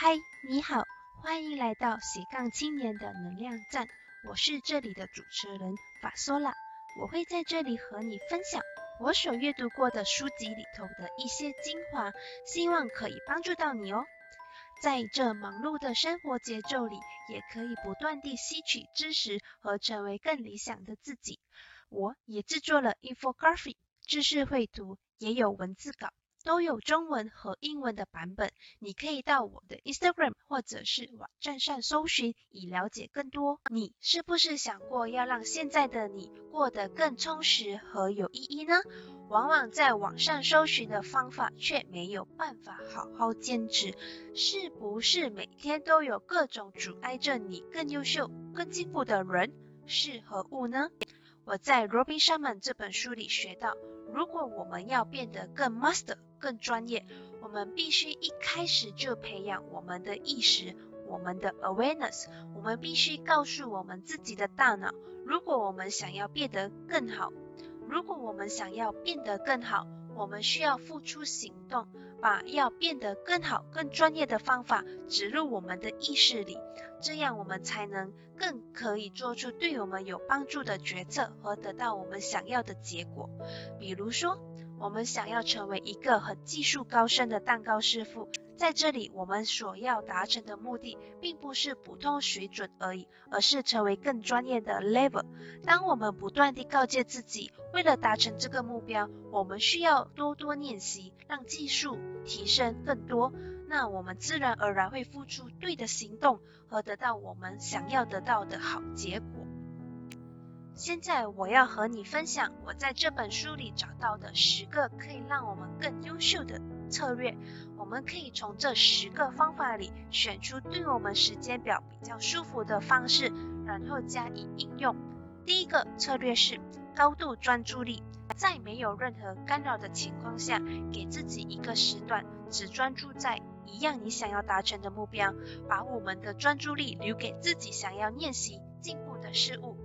嗨，你好，欢迎来到斜杠青年的能量站，我是这里的主持人法索拉，我会在这里和你分享我所阅读过的书籍里头的一些精华，希望可以帮助到你哦。在这忙碌的生活节奏里，也可以不断地吸取知识和成为更理想的自己。我也制作了 infographic 知识绘图，也有文字稿。都有中文和英文的版本，你可以到我的 Instagram 或者是网站上搜寻，以了解更多。你是不是想过要让现在的你过得更充实和有意义呢？往往在网上搜寻的方法，却没有办法好好坚持。是不是每天都有各种阻碍着你更优秀、更进步的人、事和物呢？我在 Robin Sharma 这本书里学到。如果我们要变得更 master、更专业，我们必须一开始就培养我们的意识，我们的 awareness。我们必须告诉我们自己的大脑，如果我们想要变得更好，如果我们想要变得更好，我们需要付出行动。把要变得更好、更专业的方法植入我们的意识里，这样我们才能更可以做出对我们有帮助的决策和得到我们想要的结果。比如说，我们想要成为一个很技术高深的蛋糕师傅。在这里，我们所要达成的目的，并不是普通水准而已，而是成为更专业的 level。当我们不断地告诫自己，为了达成这个目标，我们需要多多练习，让技术提升更多，那我们自然而然会付出对的行动，和得到我们想要得到的好结果。现在，我要和你分享我在这本书里找到的十个可以让我们更优秀的。策略，我们可以从这十个方法里选出对我们时间表比较舒服的方式，然后加以应用。第一个策略是高度专注力，在没有任何干扰的情况下，给自己一个时段，只专注在一样你想要达成的目标，把我们的专注力留给自己想要练习进步的事物。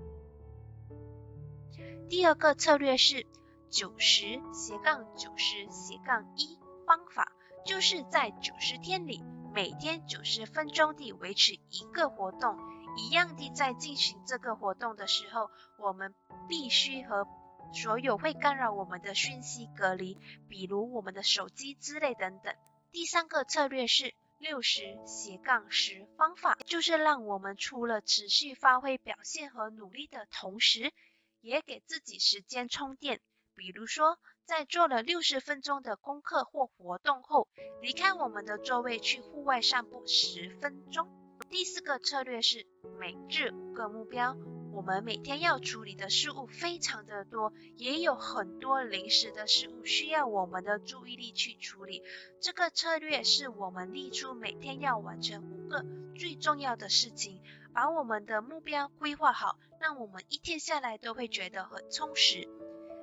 第二个策略是九十斜杠九十斜杠一。方法就是在九十天里，每天九十分钟地维持一个活动，一样地在进行这个活动的时候，我们必须和所有会干扰我们的讯息隔离，比如我们的手机之类等等。第三个策略是六十斜杠十方法，就是让我们除了持续发挥表现和努力的同时，也给自己时间充电，比如说。在做了六十分钟的功课或活动后，离开我们的座位去户外散步十分钟。第四个策略是每日五个目标。我们每天要处理的事物非常的多，也有很多临时的事物需要我们的注意力去处理。这个策略是我们立出每天要完成五个最重要的事情，把我们的目标规划好，让我们一天下来都会觉得很充实。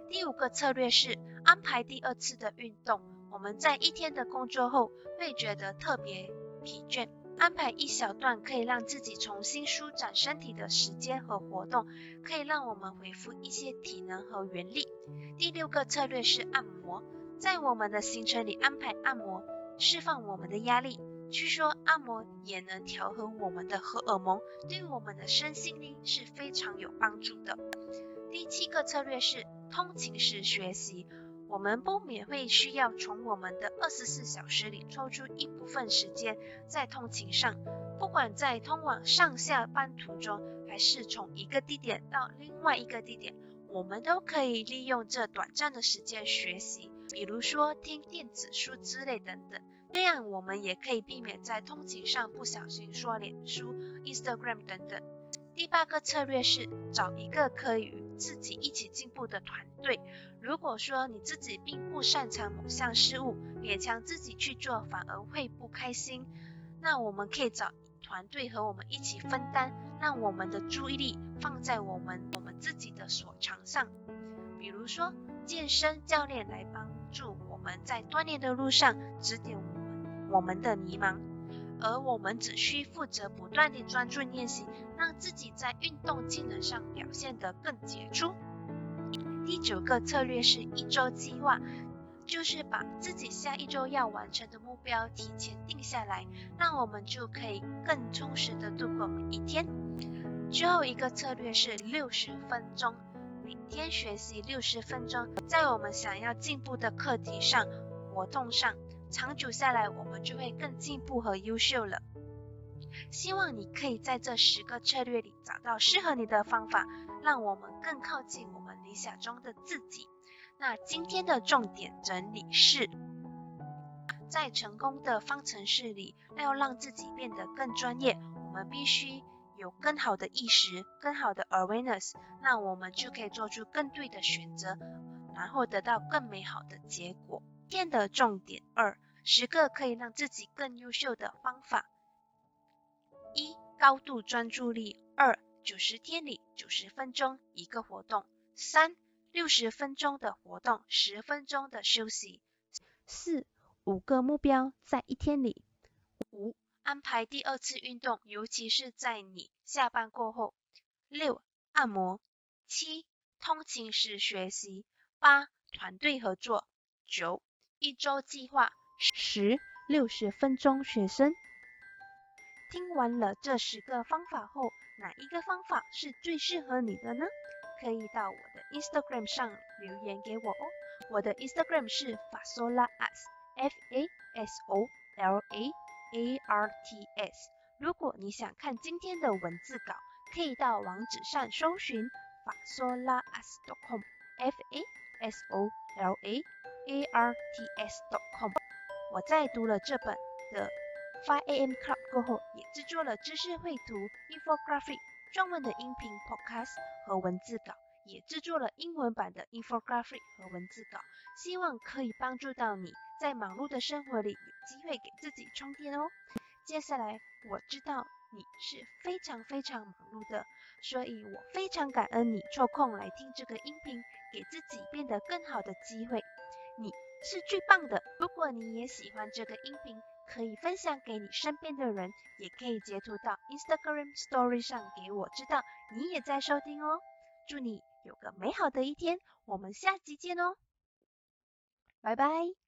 第五个策略是安排第二次的运动。我们在一天的工作后会觉得特别疲倦，安排一小段可以让自己重新舒展身体的时间和活动，可以让我们恢复一些体能和原力。第六个策略是按摩，在我们的行程里安排按摩，释放我们的压力。据说按摩也能调和我们的荷尔蒙，对我们的身心灵是非常有帮助的。第七个策略是。通勤时学习，我们不免会需要从我们的二十四小时里抽出一部分时间在通勤上，不管在通往上下班途中，还是从一个地点到另外一个地点，我们都可以利用这短暂的时间学习，比如说听电子书之类等等，这样我们也可以避免在通勤上不小心刷脸书、Instagram 等等。第八个策略是找一个可以与自己一起进步的团队。如果说你自己并不擅长某项事物，勉强自己去做反而会不开心，那我们可以找团队和我们一起分担，让我们的注意力放在我们我们自己的所长上。比如说健身教练来帮助我们在锻炼的路上指点我们的迷茫。而我们只需负责不断地专注练习，让自己在运动技能上表现得更杰出。第九个策略是一周计划，就是把自己下一周要完成的目标提前定下来，那我们就可以更充实的度过每一天。最后一个策略是六十分钟，每天学习六十分钟，在我们想要进步的课题上、活动上，长久下来我们就会更进步和优秀了。希望你可以在这十个策略里找到适合你的方法，让我们更靠近我们理想中的自己。那今天的重点整理是，在成功的方程式里，要让自己变得更专业，我们必须有更好的意识、更好的 awareness，那我们就可以做出更对的选择，然后得到更美好的结果。今天的重点。二，十个可以让自己更优秀的方法。一、高度专注力；二、九十天里九十分钟一个活动；三、六十分钟的活动，十分钟的休息；四、五个目标在一天里；五、安排第二次运动，尤其是在你下班过后；六、按摩；七、通勤时学习；八、团队合作；九、一周计划；十、六十分钟学生。听完了这十个方法后，哪一个方法是最适合你的呢？可以到我的 Instagram 上留言给我哦。我的 Instagram 是 Fasolaarts，F A S O L A A R T S。如果你想看今天的文字稿，可以到网址上搜寻 Fasolaarts.com，F A S O L A A R T S.com。我在读了这本的。5 a.m. Club 过后，也制作了知识绘图 infographic 中文的音频 podcast 和文字稿，也制作了英文版的 infographic 和文字稿，希望可以帮助到你在忙碌的生活里有机会给自己充电哦。接下来我知道你是非常非常忙碌的，所以我非常感恩你抽空来听这个音频，给自己变得更好的机会。你是最棒的！如果你也喜欢这个音频，可以分享给你身边的人，也可以截图到 Instagram Story 上给我知道你也在收听哦。祝你有个美好的一天，我们下集见哦，拜拜。